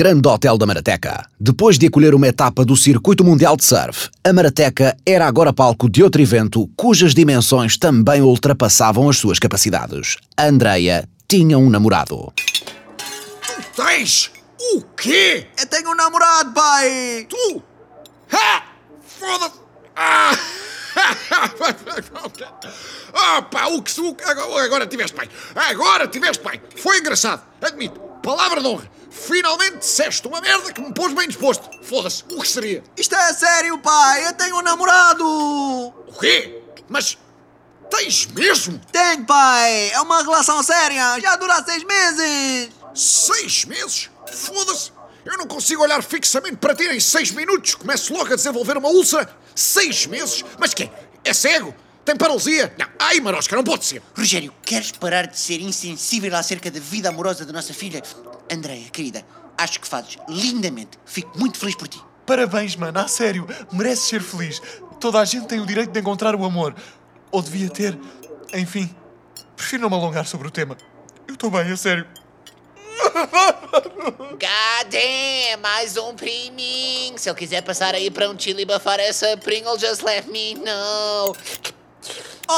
Grande Hotel da Marateca. Depois de acolher uma etapa do Circuito Mundial de Surf, a Marateca era agora palco de outro evento cujas dimensões também ultrapassavam as suas capacidades. A Andreia tinha um namorado. Tu tens? O quê? Eu tenho um namorado, pai! Tu? Ha! Foda-se! Ah! ah, pá, o que su... Agora, agora tiveste bem. Agora tiveste bem. Foi engraçado. Admito. Palavra de honra. Finalmente disseste uma merda que me pôs bem disposto. Foda-se. O que seria? Isto é sério, pai! Eu tenho um namorado! O quê? Mas tens mesmo? Tenho, pai! É uma relação séria! Já dura seis meses! Seis meses? Foda-se! Eu não consigo olhar fixamente para ti em seis minutos. Começo logo a desenvolver uma úlcera. Seis meses? Mas quê? É cego? Tem paralisia? Não. Ai, Marosca, não pode ser. Rogério, queres parar de ser insensível acerca da vida amorosa da nossa filha? Andreia, querida, acho que fazes lindamente. Fico muito feliz por ti. Parabéns, mano, a sério. Mereces ser feliz. Toda a gente tem o direito de encontrar o amor. Ou devia ter. Enfim, prefiro não me alongar sobre o tema. Eu estou bem, a sério. Damn, mais um priminho. Se eu quiser passar aí para um chili bafar essa Pringle, just let me know.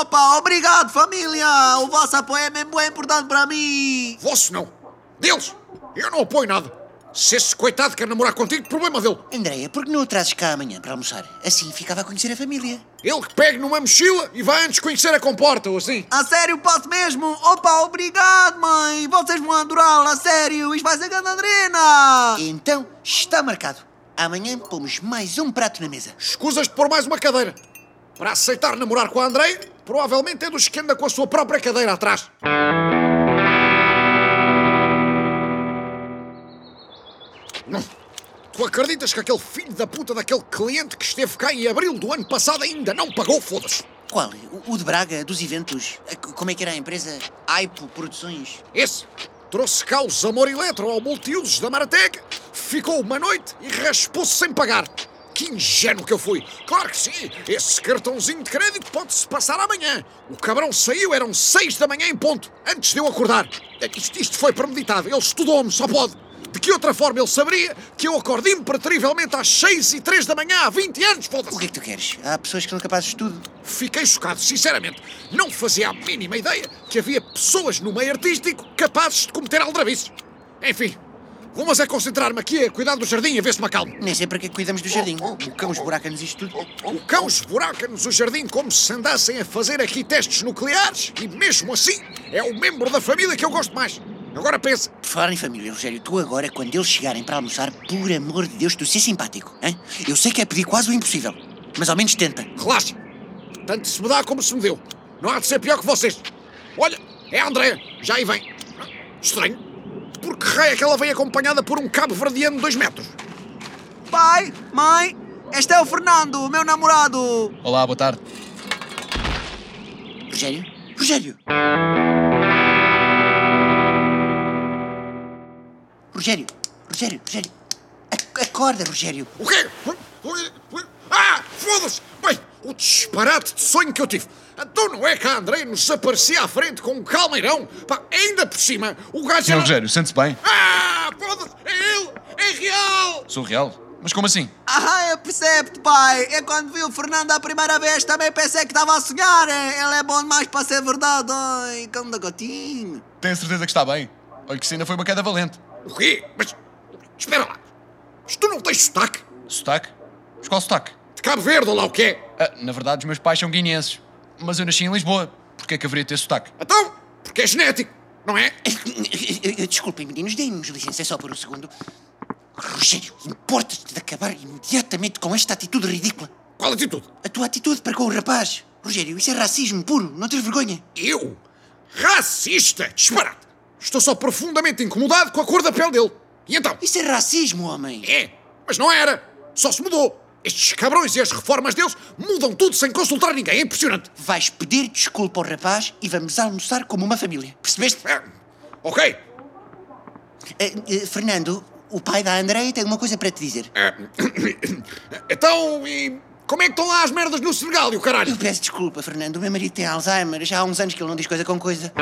Opa, obrigado, família! O vosso apoio é mesmo bem importante para mim! Vosso não. Deles. Eu não apoio nada. Se esse coitado quer namorar contigo, problema dele. Andreia, por que não o trazes cá amanhã para almoçar? Assim ficava a conhecer a família. Ele que pegue numa mochila e vai antes conhecer a comporta, ou assim. A sério, posso mesmo? Opa, obrigado, mãe! Vocês vão adorá-lo, a sério! Isto vai ser grande adrena! Então, está marcado. Amanhã pomos mais um prato na mesa. Escusas de pôr mais uma cadeira. Para aceitar namorar com a Andreia, provavelmente é dos que anda com a sua própria cadeira atrás. Tu acreditas que aquele filho da puta daquele cliente que esteve cá em abril do ano passado ainda não pagou? Foda-se. Qual? O, de Braga, dos eventos? Como é que era a empresa? Aipo Produções. Esse trouxe cá os Amor Eletro ao multiusos da Marateca, ficou uma noite e raspou-se sem pagar. Que ingênuo que eu fui! Claro que sim! Esse cartãozinho de crédito pode-se passar amanhã. O cabrão saiu, eram seis da manhã em ponto, antes de eu acordar. Isto, isto foi premeditado, ele estudou-me, só pode. De que outra forma ele saberia que eu acordo imperatorivelmente às seis e três da manhã há 20 anos, O que é foda-se! que tu queres? Há pessoas que são capazes de tudo. Fiquei chocado, sinceramente. Não fazia a mínima ideia que havia pessoas no meio artístico capazes de cometer aldrabices. Enfim, vou mas é concentrar-me aqui a cuidar do jardim e a ver se me acalmo. Nem sei para que cuidamos do jardim. O cão esburaca-nos isto tudo. O cão esburaca-nos o jardim como se andassem a fazer aqui testes nucleares e mesmo assim é o membro da família que eu gosto mais. Agora pensa, Por falar em família, Rogério, tu agora, quando eles chegarem para almoçar, por amor de Deus, tu ser simpático, hein? Eu sei que é pedir quase o impossível, mas ao menos tenta. relaxa. Tanto se me dá como se me deu. Não há de ser pior que vocês. Olha, é a Andréa, já aí vem. Estranho. Por que raio é que ela vem acompanhada por um cabo verdeano de dois metros? Pai, mãe, este é o Fernando, o meu namorado! Olá, boa tarde. Rogério? Rogério! Rogério! Rogério! Rogério! Ac- Acorda, Rogério! O quê? Ah, foda-se! Bem, o disparate de sonho que eu tive. Então não é que a André nos aparecia à frente com um calmeirão? Pá, ainda por cima, o gajo Sr. era... Rogério, sente-se bem? Ah, foda-se! É ele! É real! Sou real? Mas como assim? Ah, eu percebo-te, pai! Eu quando vi o Fernando a primeira vez também pensei que estava a sonhar! Ele é bom demais para ser verdade! Ai, da gatinho! Tenho certeza que está bem? Olha que ainda foi uma queda valente. O quê? Mas, espera lá. Mas tu não tens sotaque? Sotaque? Mas qual sotaque? De Cabo Verde ou lá o que é? Ah, na verdade, os meus pais são guineenses. Mas eu nasci em Lisboa. Porquê que haveria de ter sotaque? Então, porque é genético, não é? Desculpem, meninos, deem-nos licença só por um segundo. Rogério, importas-te de acabar imediatamente com esta atitude ridícula. Qual atitude? A tua atitude para com o rapaz. Rogério, isso é racismo puro, não tens vergonha? Eu? Racista? Disparate! Estou só profundamente incomodado com a cor da pele dele. E então? Isso é racismo, homem. É, mas não era. Só se mudou. Estes cabrões e as reformas deles mudam tudo sem consultar ninguém. É impressionante. Vais pedir desculpa ao rapaz e vamos almoçar como uma família. Percebeste? É, ok. Eh, eh, Fernando, o pai da Andreia tem uma coisa para te dizer. É, então, e como é que estão lá as merdas no Senegal e o caralho? Eu peço desculpa, Fernando. O meu marido tem Alzheimer. Já há uns anos que ele não diz coisa com coisa.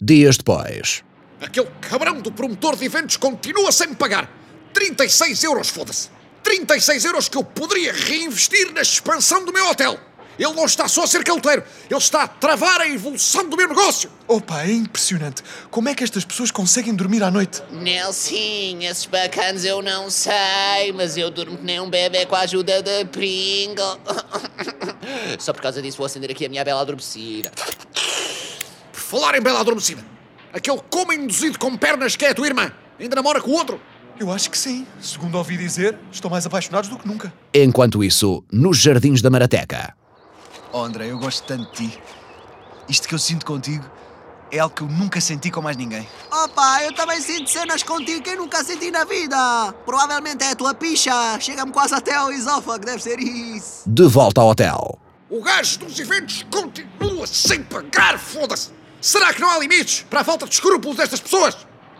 Dias depois. Aquele cabrão do promotor de eventos continua sem me pagar. 36 euros, foda-se. 36 euros que eu poderia reinvestir na expansão do meu hotel. Ele não está só a ser caloteiro, ele está a travar a evolução do meu negócio. Opa, é impressionante. Como é que estas pessoas conseguem dormir à noite? Nelson, esses bacanas eu não sei, mas eu durmo que nem um bebê com a ajuda da Pringle. Só por causa disso vou acender aqui a minha bela adormecida. Por falar em bela adormecida, aquele como induzido com pernas que é a tua irmã, ainda namora com o outro? Eu acho que sim. Segundo ouvi dizer, estão mais apaixonados do que nunca. Enquanto isso, nos jardins da Marateca. Oh André, eu gosto tanto de ti. Isto que eu sinto contigo é algo que eu nunca senti com mais ninguém. Opa, eu também sinto cenas contigo que eu nunca senti na vida. Provavelmente é a tua picha. Chega-me quase até ao esófago, deve ser isso. De volta ao hotel. O gajo dos eventos continua sem pagar, foda-se! Será que não há limites para a falta de escrúpulos destas pessoas?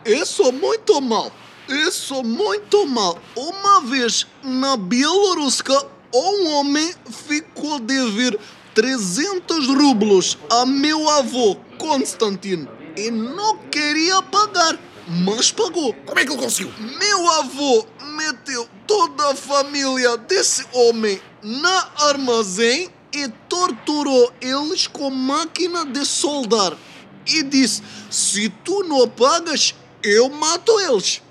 Isso muito mal. Isso muito mal. Uma vez na Bielorrússia, um homem ficou a dever 300 rublos a meu avô, Konstantin, e não queria pagar, mas pagou. Como é que ele conseguiu? Meu avô meteu toda a família desse homem na armazém e torturou eles com máquina de soldar. E disse: Se tu não pagas, eu mato eles.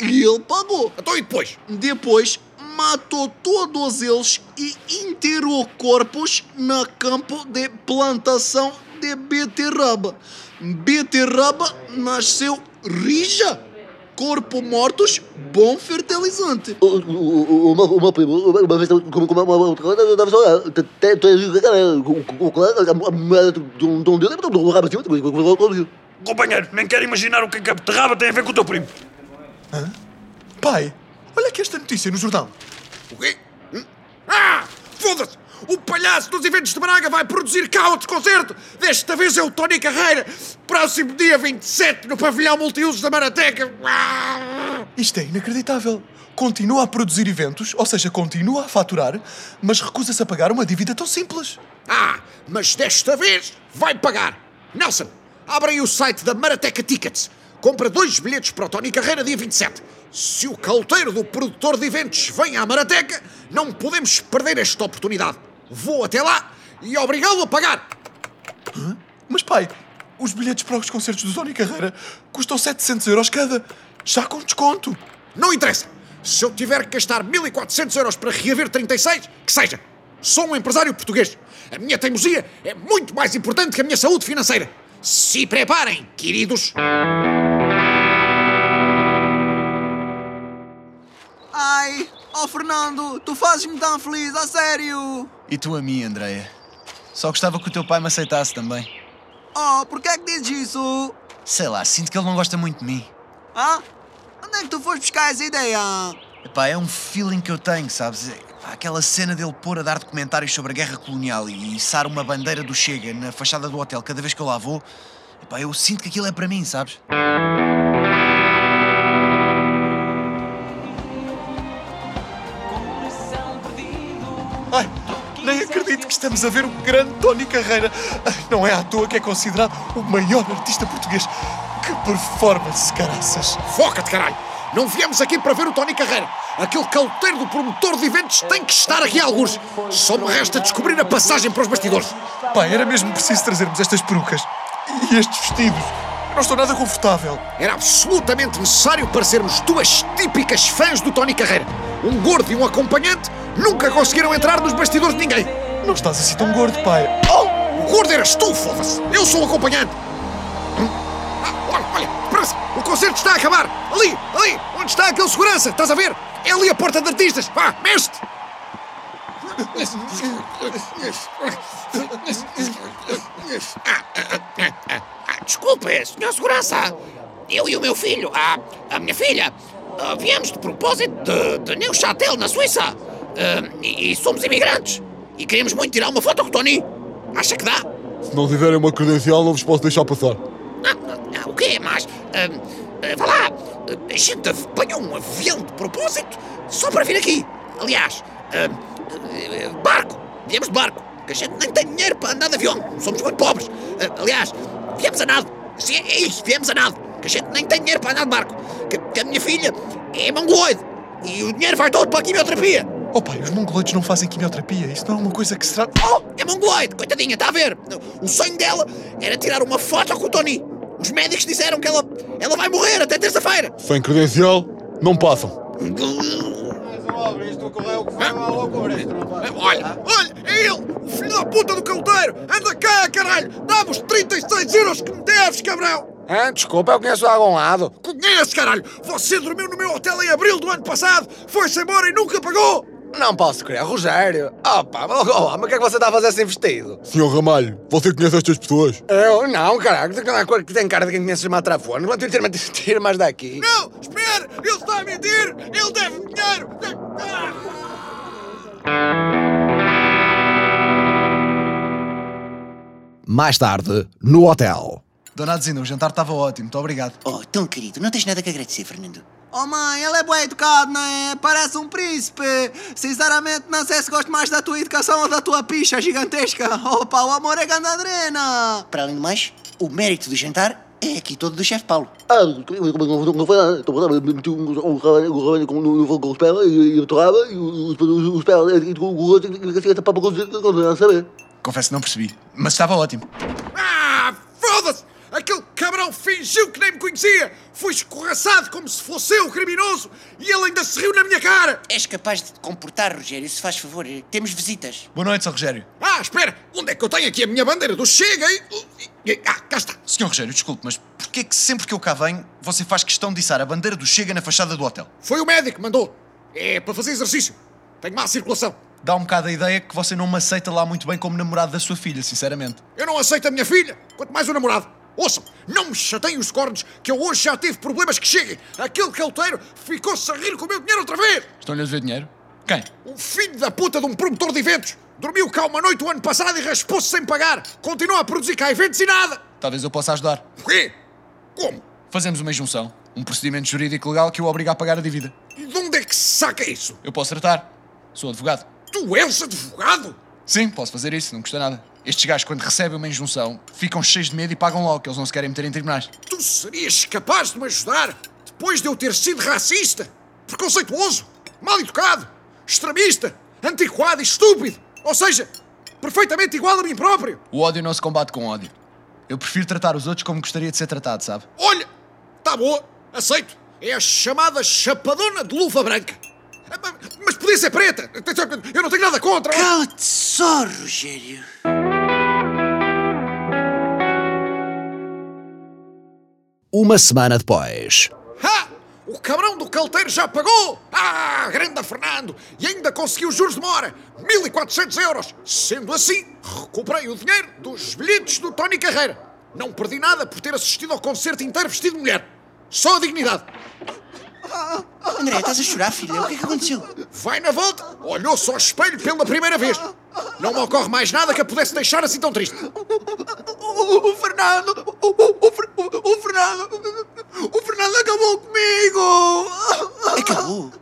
E ele pagou. Então e depois? Depois matou todos eles e enterrou corpos na campo de plantação de beterraba. Beterraba nasceu rija. Corpo mortos, bom fertilizante. Uma, uma prima, uma vez como como uma outra coisa, eu tava só Companheiro, nem quero imaginar o que é que a beterraba tem a ver com o teu primo. Pai, olha aqui esta notícia no jornal. O quê? Hum? Ah! Foda-se! O palhaço dos eventos de Braga vai produzir cá outro concerto! Desta vez é o Tony Carreira! Próximo dia 27 no pavilhão multiusos da Marateca! Isto é inacreditável. Continua a produzir eventos, ou seja, continua a faturar, mas recusa-se a pagar uma dívida tão simples. Ah, mas desta vez vai pagar! Nelson, abre aí o site da Marateca Tickets. Compra dois bilhetes para o Tony Carreira dia 27. Se o caloteiro do produtor de eventos vem à Marateca, não podemos perder esta oportunidade. Vou até lá e obrigá-lo a pagar. Mas pai, os bilhetes para os concertos do Tony Carreira custam 700 euros cada, já com desconto. Não interessa. Se eu tiver que gastar 1400 euros para reaver 36, que seja. Sou um empresário português. A minha teimosia é muito mais importante que a minha saúde financeira. Se preparem, queridos. Ai, oh Fernando, tu fazes-me tão feliz, a sério. E tu a mim, Andreia. Só gostava que o teu pai me aceitasse também. Oh, porquê é que dizes isso? Sei lá, sinto que ele não gosta muito de mim. Hã? Onde é que tu foste buscar essa ideia? Epá, é um feeling que eu tenho, sabes? Epá, aquela cena dele pôr a dar documentários sobre a guerra colonial e içar uma bandeira do Chega na fachada do hotel cada vez que eu lá vou. Epá, eu sinto que aquilo é para mim, sabes? Estamos a ver o grande Tony Carreira. Não é à toa que é considerado o maior artista português. Que performance, caraças! Foca-te, caralho! Não viemos aqui para ver o Tony Carreira. Aquele caloteiro do promotor de eventos tem que estar aqui a alguns. Só me resta descobrir a passagem para os bastidores. Pai, era mesmo preciso trazermos estas perucas e estes vestidos. Eu não estou nada confortável. Era absolutamente necessário para sermos duas típicas fãs do Tony Carreira. Um gordo e um acompanhante nunca conseguiram entrar nos bastidores de ninguém. Não estás assim tão gordo, pai. Oh, o gordo eras tu, foda-se. Eu sou o acompanhante. Hum? Ah, olha, olha, espera-se. O concerto está a acabar. Ali, ali, onde está aquele segurança? Estás a ver? É ali a porta de artistas. Vá, mexe-te. Ah, ah, ah, ah, desculpe, senhor segurança. Eu e o meu filho, a, a minha filha, viemos de propósito de, de Neuchâtel, na Suíça. E, e somos imigrantes. E queremos muito tirar uma foto com o Tony. Acha que dá? Se não tiverem uma credencial, não vos posso deixar passar. Ah, ah, o quê? Mas. ah, ah, vá lá! A gente apanhou um avião de propósito só para vir aqui. Aliás, ah, ah, barco! Viemos de barco! Que a gente nem tem dinheiro para andar de avião! Somos muito pobres! Ah, aliás, viemos a nado! Sim, é isso, viemos a nada. Que a gente nem tem dinheiro para andar de barco. Que, que a minha filha é mongoloide. E o dinheiro vai todo para a quimioterapia. Oh pai, os mongoloides não fazem quimioterapia. Isso não é uma coisa que se trata. Oh, é mongoloide, coitadinha, está a ver? O sonho dela era tirar uma foto com o Tony. Os médicos disseram que ela, ela vai morrer até terça-feira. Sem credencial, não passam. Olha, olha, é ele, o filho da puta do caldeiro. Anda cá, caralho. Dá-me os 36 euros que me deves, cabrão. Ah, desculpa, eu conheço algum lado. Conhece, caralho. Você dormiu no meu hotel em abril do ano passado, foi-se embora e nunca pagou. Não posso crer, Rogério. Opa, oh, oh, mas o que é que você está a fazer assim vestido? Senhor Ramalho, você conhece estas pessoas? Eu? Não, caralho, que tem cara de quem conhece os matrafones. Mas tira, tira mais daqui. Não, espera, ele está a mentir. Ele deve dinheiro. Mais tarde, no hotel. Dona Adzinda, o jantar estava ótimo, muito obrigado. Oh, tão querido, não tens nada que agradecer, Fernando. Oh mãe, ele é bem educado, não é? Parece um príncipe. Sinceramente, não sei se gosto mais da tua educação ou da tua picha gigantesca. Opa, o amor é grande adrena. Para além do mais, o mérito do jantar é aqui todo do chefe Paulo. Ah, não foi nada. Estou falando, meti um rabanho no fogo com os pés e e e o. Confesso que não percebi, mas estava ótimo. Ah, foda-se! Aquele fingiu que nem me conhecia! Fui escorraçado como se fosse eu o criminoso e ele ainda se riu na minha cara! És capaz de te comportar, Rogério, se faz favor. Temos visitas. Boa noite, Sr. Rogério. Ah, espera! Onde é que eu tenho aqui a minha bandeira do Chega? E... Ah, cá está! Sr. Rogério, desculpe, mas porquê é que sempre que eu cá venho você faz questão de içar a bandeira do Chega na fachada do hotel? Foi o médico que mandou. É para fazer exercício. Tenho má circulação. Dá um bocado a ideia que você não me aceita lá muito bem como namorado da sua filha, sinceramente. Eu não aceito a minha filha, quanto mais o namorado. Ouçam, não me chateiem os cornos, que eu hoje já tive problemas que cheguem. Aquele calteiro ficou-se a rir com o meu dinheiro outra vez. Estão-lhe a dever dinheiro? Quem? Um filho da puta de um promotor de eventos. Dormiu cá uma noite o ano passado e raspou-se sem pagar. Continua a produzir cá eventos e nada. Talvez eu possa ajudar. O quê? Como? Fazemos uma injunção. Um procedimento jurídico legal que o obriga a pagar a dívida. E de onde é que se saca isso? Eu posso tratar. Sou advogado. Tu és advogado? Sim, posso fazer isso, não custa nada. Estes gajos, quando recebem uma injunção, ficam cheios de medo e pagam logo, que eles não se querem meter em tribunais. Tu serias capaz de me ajudar depois de eu ter sido racista, preconceituoso, mal educado, extremista, antiquado e estúpido? Ou seja, perfeitamente igual a mim próprio? O ódio não se combate com ódio. Eu prefiro tratar os outros como gostaria de ser tratado, sabe? Olha, tá boa, aceito. É a chamada chapadona de luva branca. Mas podia ser preta. Eu não tenho nada contra. Cala-te só, Rogério. Uma semana depois. Ha! O cabrão do calteiro já pagou! Ah, grande Fernando! E ainda conseguiu juros de mora! 1400 euros! Sendo assim, recuperei o dinheiro dos bilhetes do Tony Carreira. Não perdi nada por ter assistido ao concerto inteiro vestido de mulher. Só a dignidade. André, estás a chorar, filha? O que é que aconteceu? Vai na volta, olhou-se ao espelho pela primeira vez. Não me ocorre mais nada que a pudesse deixar assim tão triste. O, o Fernando! O, o, o, Fernando! O Fernando acabou comigo! Acabou?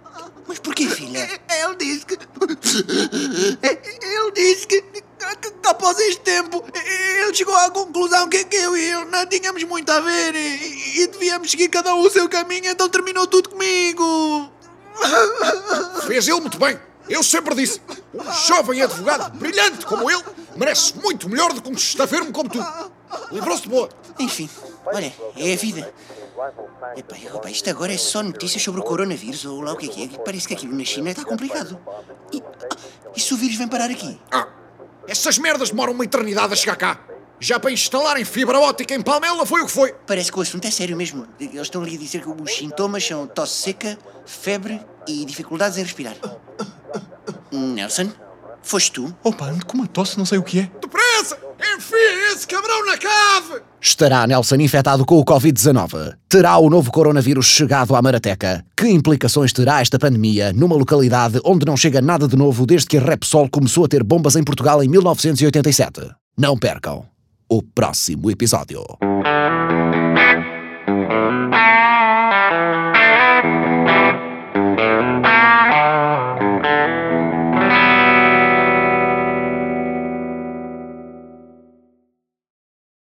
Mas porquê, filha? Ele disse que. Ele disse que após este tempo ele chegou à conclusão que, que eu e ele não tínhamos muito a ver e, e devíamos seguir cada um o seu caminho, então terminou tudo comigo! Fez ele muito bem. Eu sempre disse: um jovem advogado brilhante como ele merece muito melhor do que um estafermo como tu. Livrou-se de boa. Enfim, olha, é a vida. Epá, epá, isto agora é só notícias sobre o coronavírus ou lá o que é que é. Parece que aquilo na China está complicado. E, ah, e se o vírus vem parar aqui? Ah, essas merdas demoram uma eternidade a chegar cá. Já para instalarem fibra óptica em Palmela foi o que foi. Parece que o assunto é sério mesmo. Eles estão ali a dizer que os sintomas são tosse seca, febre e dificuldades em respirar. Nelson, foste tu? Opa, ando com uma tosse, não sei o que é. Depressa! Enfia esse cabrão na cave! Estará Nelson infectado com o Covid-19? Terá o novo coronavírus chegado à Marateca? Que implicações terá esta pandemia numa localidade onde não chega nada de novo desde que a Repsol começou a ter bombas em Portugal em 1987? Não percam o próximo episódio.